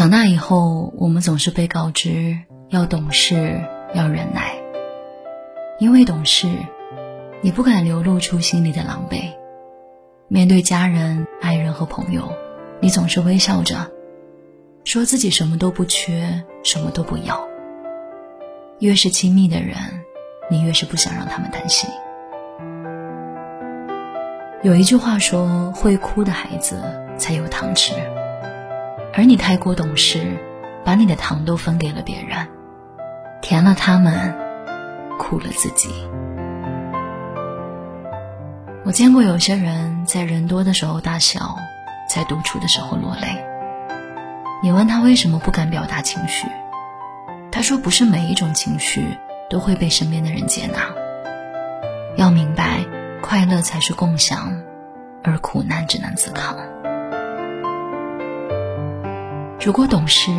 长大以后，我们总是被告知要懂事，要忍耐。因为懂事，你不敢流露出心里的狼狈。面对家人、爱人和朋友，你总是微笑着，说自己什么都不缺，什么都不要。越是亲密的人，你越是不想让他们担心。有一句话说：“会哭的孩子才有糖吃。”而你太过懂事，把你的糖都分给了别人，甜了他们，苦了自己。我见过有些人在人多的时候大笑，在独处的时候落泪。你问他为什么不敢表达情绪，他说不是每一种情绪都会被身边的人接纳。要明白，快乐才是共享，而苦难只能自扛。如果懂事，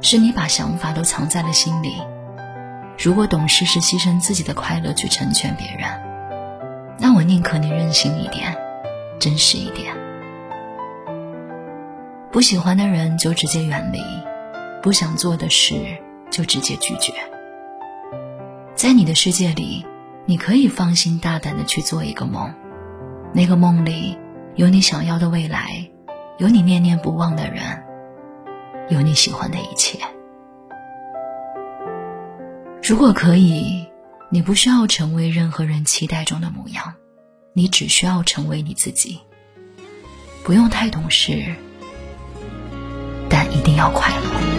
是你把想法都藏在了心里；如果懂事是牺牲自己的快乐去成全别人，那我宁可你任性一点，真实一点。不喜欢的人就直接远离，不想做的事就直接拒绝。在你的世界里，你可以放心大胆的去做一个梦，那个梦里有你想要的未来，有你念念不忘的人。有你喜欢的一切。如果可以，你不需要成为任何人期待中的模样，你只需要成为你自己。不用太懂事，但一定要快乐。